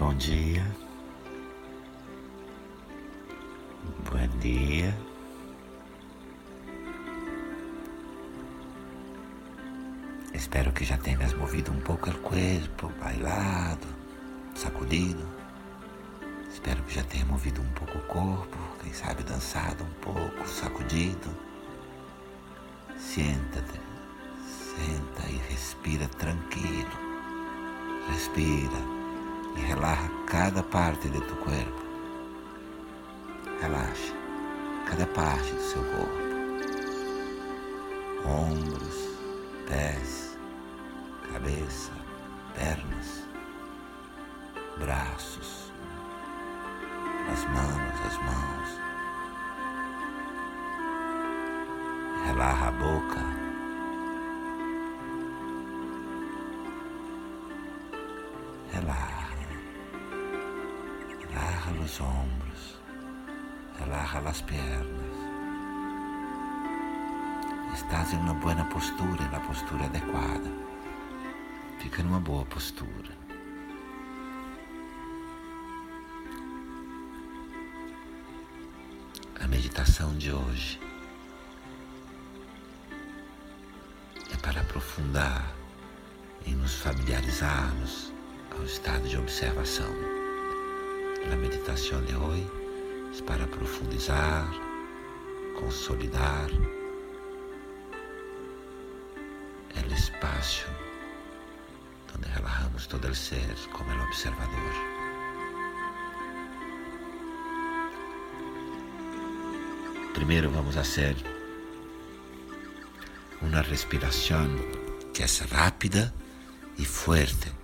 Bom dia. Buen dia. Espero que já tenhas movido um pouco o corpo, bailado, sacudido. Espero que já tenha movido um pouco o corpo, quem sabe dançado um pouco, sacudido. Sienta-te, senta e respira tranquilo. Respira e relaxa cada parte de tu corpo. Relaxa cada parte do seu corpo. Ombros, pés, cabeça, pernas, braços, as mãos, as mãos. Relaxa a boca. Los hombros, relaja las piernas. Estás em uma boa postura, na postura adequada. Fica numa boa postura. A meditação de hoje é para aprofundar e nos familiarizarmos ao estado de observação. La meditación de hoy es para profundizar, consolidar el espacio donde relajamos todo el ser como el observador. Primero vamos a hacer una respiración que es rápida y fuerte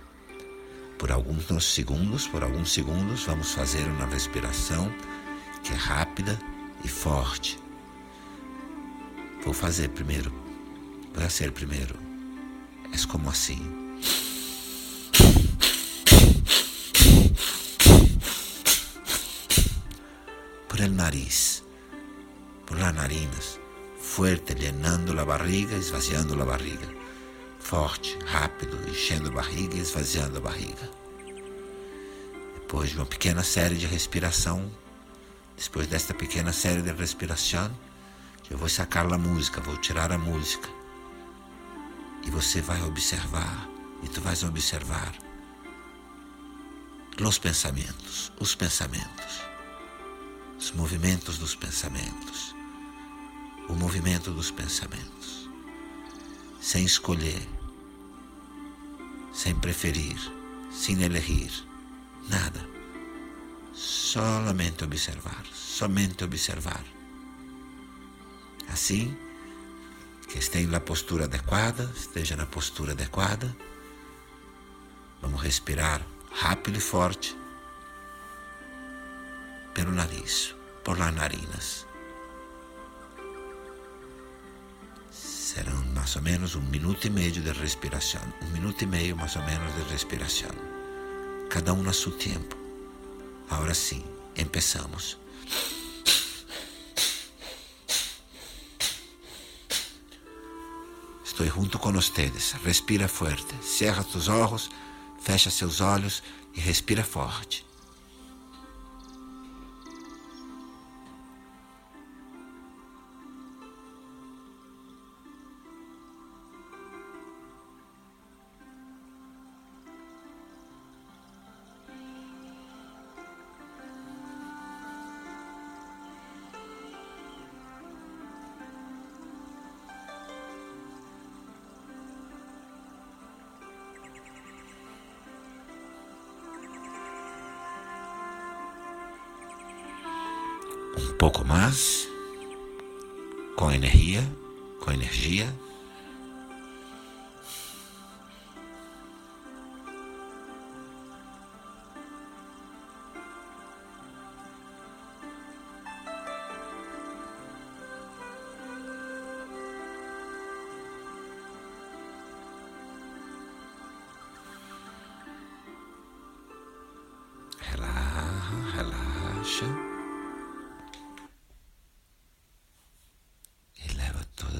por alguns segundos, por alguns segundos, vamos fazer uma respiração que é rápida e forte. Vou fazer primeiro. Vou fazer primeiro. É como assim. Por el nariz, por las narinas, fuerte, llenando a barriga, esvaziando a barriga forte, rápido, enchendo a barriga e esvaziando a barriga. Depois de uma pequena série de respiração, depois desta pequena série de respiração, eu vou sacar a música, vou tirar a música. E você vai observar, e tu vais observar os pensamentos, os pensamentos, os movimentos dos pensamentos, o movimento dos pensamentos, sem escolher, sem preferir, sem elegir, nada. Solamente observar, somente observar. Assim, que esteja na postura adequada, esteja na postura adequada. Vamos respirar rápido e forte pelo nariz, por las narinas. Mais ou menos um minuto e meio de respiração. Um minuto e meio mais ou menos de respiração. Cada um a seu tempo. Agora sim, começamos. Estou junto com vocês. Respira forte. Cerra seus olhos, fecha seus olhos e respira forte. Pouco mais, com energia, com energia.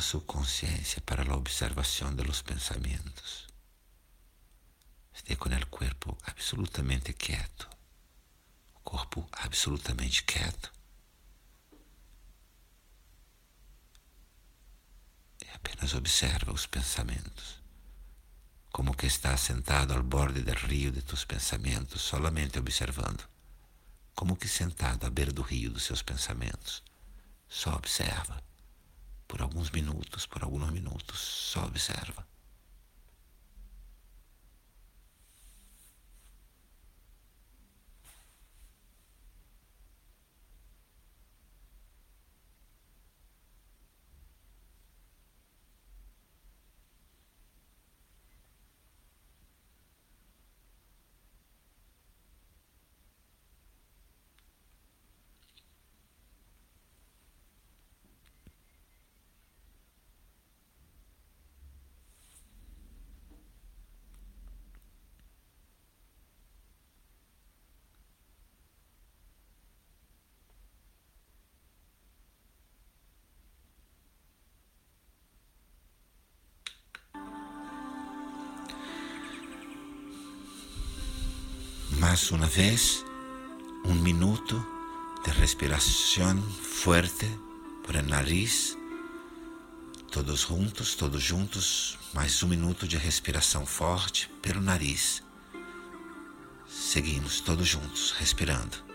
Su conciencia para la observación de los pensamientos. Esté com o corpo absolutamente quieto. O corpo absolutamente quieto. E apenas observa os pensamentos. Como que estás sentado ao borde do rio de tus pensamentos, solamente observando. Como que sentado à beira do rio dos seus pensamentos. Só observa. Por alguns minutos, por alguns minutos, só observa. Más una vez, un minuto de respiración fuerte por el nariz. Todos juntos, todos juntos, mais um minuto de respiração forte pelo nariz. Seguimos todos juntos, respirando.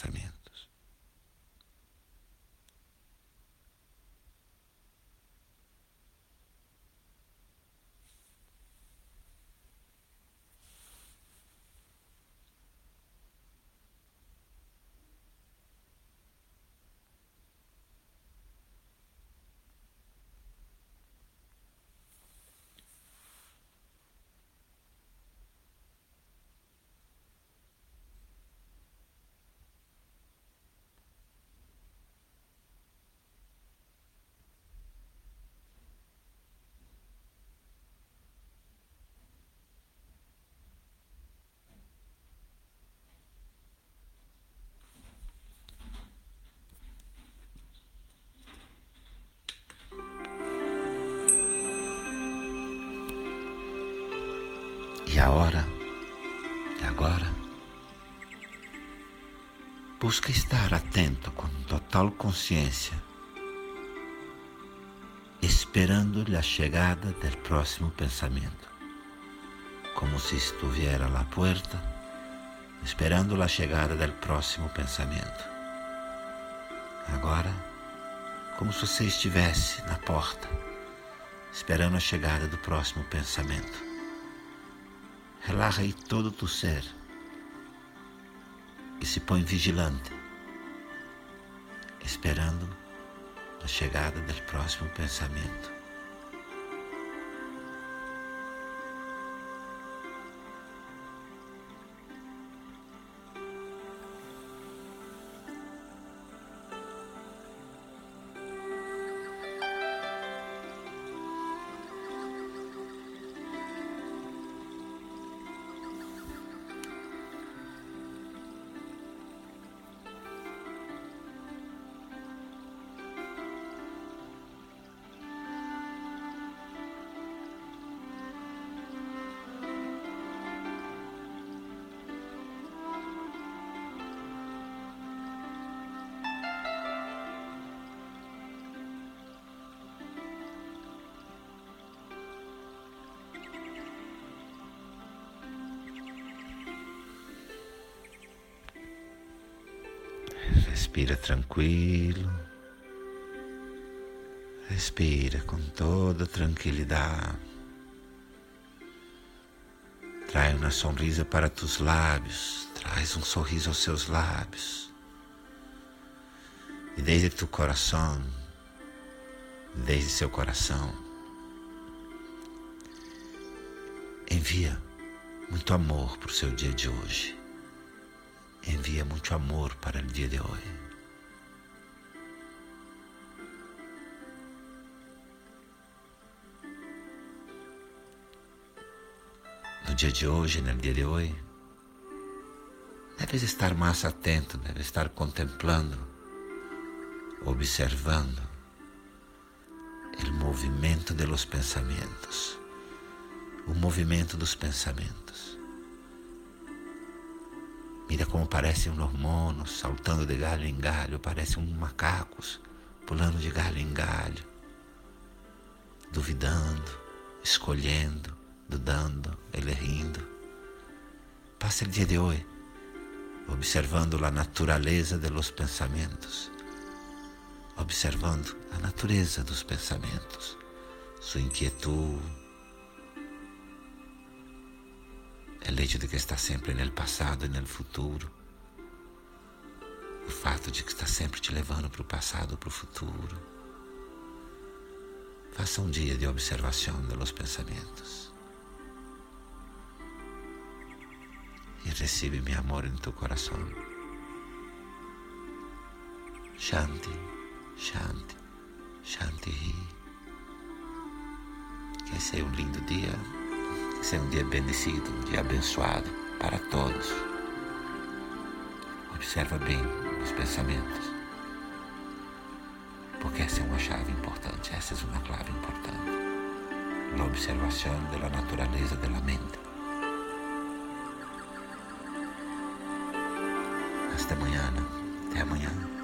Os a hora é agora. Busca estar atento com total consciência, esperando a chegada do próximo pensamento, como se estivesse à porta, esperando a chegada do próximo pensamento. Agora, como se você estivesse na porta, esperando a chegada do próximo pensamento. Relaxa aí todo o teu ser e se põe vigilante, esperando a chegada do próximo pensamento. Respira tranquilo. Respira com toda tranquilidade. Trai uma sonrisa para tus lábios, traz um sorriso aos seus lábios. E desde tu coração, desde seu coração, envia muito amor para o seu dia de hoje. Envia muito amor para o dia de hoje. No dia de hoje, no dia de hoje, deves estar mais atento, deves estar contemplando, observando o movimento de los pensamentos, o movimento dos pensamentos. Mira como parecem os monos saltando de galho em galho, parecem macacos pulando de galho em galho, duvidando, escolhendo, dudando, ele rindo. Passa o dia de hoje observando a natureza de los pensamentos, observando a natureza dos pensamentos, sua inquietude, o hecho de que está sempre no passado e no futuro, o fato de que está sempre te levando para o passado ou para o futuro. Faça um dia de observação de los pensamentos. e recebe meu amor em teu coração. Shanti, Shanti, Shanti. Que seja um lindo dia, seja um dia bendecido, um dia abençoado para todos. Observa bem os pensamentos, porque essa é uma chave importante, essa é uma clave importante. A observação da natureza da mente. Até amanhã? Até amanhã.